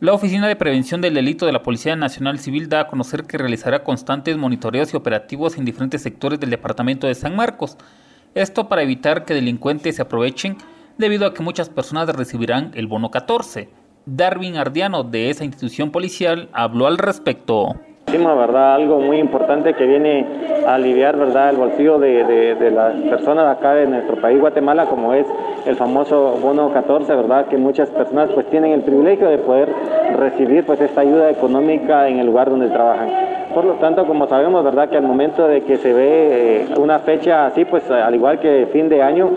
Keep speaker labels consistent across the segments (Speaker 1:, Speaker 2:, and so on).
Speaker 1: La Oficina de Prevención del Delito de la Policía Nacional Civil da a conocer que realizará constantes monitoreos y operativos en diferentes sectores del departamento de San Marcos. Esto para evitar que delincuentes se aprovechen debido a que muchas personas recibirán el bono 14. Darwin Ardiano de esa institución policial habló al respecto.
Speaker 2: ¿verdad? Algo muy importante que viene a aliviar, ¿verdad? El bolsillo de, de, las personas acá de nuestro país, Guatemala, como es el famoso bono 14, ¿verdad? Que muchas personas pues tienen el privilegio de poder recibir pues esta ayuda económica en el lugar donde trabajan. Por lo tanto, como sabemos, ¿verdad? Que al momento de que se ve eh, una fecha así, pues al igual que fin de año,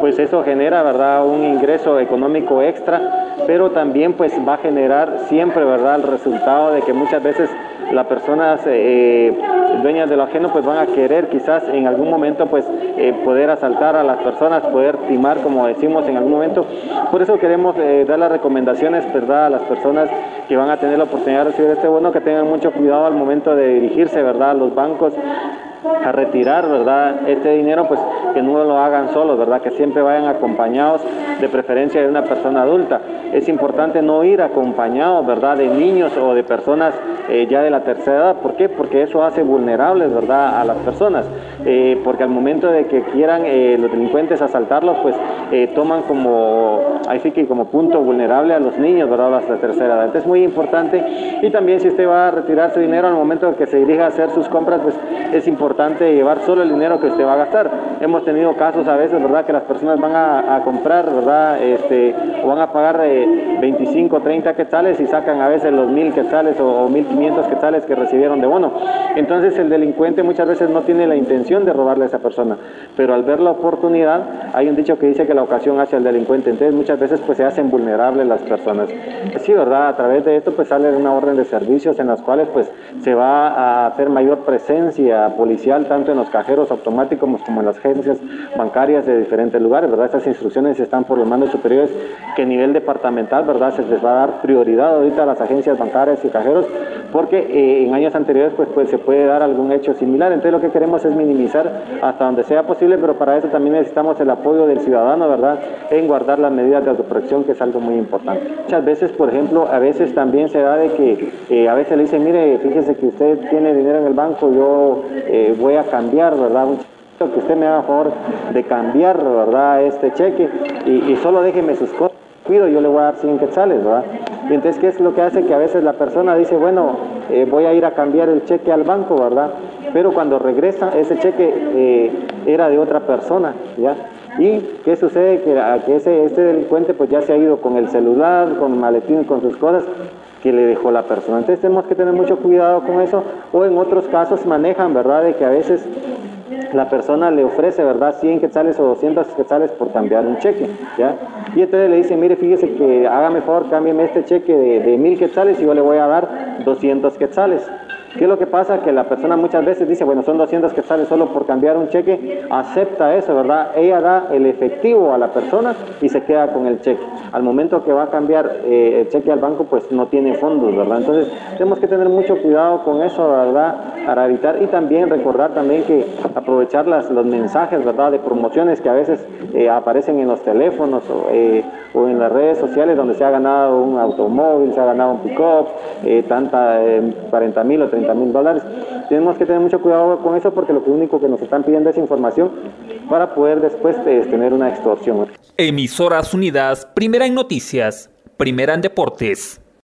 Speaker 2: pues eso genera, ¿verdad? Un ingreso económico extra, pero también pues va a generar siempre, ¿verdad? El resultado de que muchas veces las personas eh, dueñas de lo ajeno pues van a querer quizás en algún momento pues eh, poder asaltar a las personas, poder timar como decimos en algún momento. Por eso queremos eh, dar las recomendaciones verdad a las personas que van a tener la oportunidad de recibir este bono que tengan mucho cuidado al momento de dirigirse verdad a los bancos a retirar, ¿verdad? Este dinero, pues que no lo hagan solos, ¿verdad? Que siempre vayan acompañados, de preferencia de una persona adulta. Es importante no ir acompañados, ¿verdad? De niños o de personas eh, ya de la tercera edad. ¿Por qué? Porque eso hace vulnerables, ¿verdad? A las personas. Eh, porque al momento de que quieran eh, los delincuentes asaltarlos, pues toman como, ahí sí que como punto vulnerable a los niños, ¿verdad? A la tercera edad. Entonces es muy importante. Y también si usted va a retirar su dinero al momento de que se dirija a hacer sus compras, pues es importante llevar solo el dinero que usted va a gastar. Hemos tenido casos a veces, ¿verdad?, que las personas van a, comprar, ¿verdad?, este, o van a pagar 25, 30 quetzales y sacan a veces los 1000 quetzales o, o 1500 quetzales que recibieron de bono. Entonces el delincuente muchas veces no tiene la intención de robarle a esa persona, pero al ver la oportunidad, hay un dicho que dice que la ocasión hace al delincuente, entonces muchas veces pues se hacen vulnerables las personas. Sí, ¿verdad? A través de esto pues sale una orden de servicios en las cuales pues se va a hacer mayor presencia policial tanto en los cajeros automáticos como en las agencias bancarias de diferentes lugares, ¿verdad? Estas instrucciones están por los mandos superiores que a nivel departamental, ¿verdad? Se les va a dar prioridad ahorita a las agencias bancarias y cajeros porque eh, en años anteriores pues, pues se puede dar algún hecho similar. Entonces lo que queremos es minimizar hasta donde sea posible, pero para eso también necesitamos el apoyo del ciudadano, ¿verdad? En guardar las medidas de autoprotección, que es algo muy importante. Muchas veces, por ejemplo, a veces también se da de que eh, a veces le dicen, mire, fíjese que usted tiene dinero en el banco, yo eh, voy a cambiar, ¿verdad? que usted me haga favor de cambiar, ¿verdad? Este cheque y, solo déjeme sus cosas. Cuido, yo le voy a dar 100 quetzales, ¿verdad? Y entonces, ¿qué es lo que hace? Que a veces la persona dice, bueno, eh, voy a ir a cambiar el cheque al banco, ¿verdad? Pero cuando regresa, ese cheque eh, era de otra persona, ¿ya? ¿Y qué sucede? Que, que ese, este delincuente pues ya se ha ido con el celular, con el maletín, con sus cosas, que le dejó la persona. Entonces tenemos que tener mucho cuidado con eso. O en otros casos manejan, ¿verdad? De que a veces la persona le ofrece, ¿verdad? 100 quetzales o 200 quetzales por cambiar un cheque, ¿ya? Y entonces le dice, mire, fíjese que hágame favor, cámbiame este cheque de, de 1000 quetzales y yo le voy a dar 200 quetzales. ¿Qué es lo que pasa? Que la persona muchas veces dice, bueno, son 200 que sale solo por cambiar un cheque, acepta eso, ¿verdad? Ella da el efectivo a la persona y se queda con el cheque. Al momento que va a cambiar eh, el cheque al banco, pues no tiene fondos, ¿verdad? Entonces, tenemos que tener mucho cuidado con eso, ¿verdad? Para evitar y también recordar también que aprovechar las, los mensajes, ¿verdad? De promociones que a veces eh, aparecen en los teléfonos o, eh, o, en las redes sociales donde se ha ganado un automóvil, se ha ganado un pick-up, tanta 40 mil o 30 mil dólares. Tenemos que tener mucho cuidado con eso porque lo único que nos están pidiendo es información para poder después eh, tener una extorsión.
Speaker 1: Emisoras Unidas, primera en noticias, primera en deportes.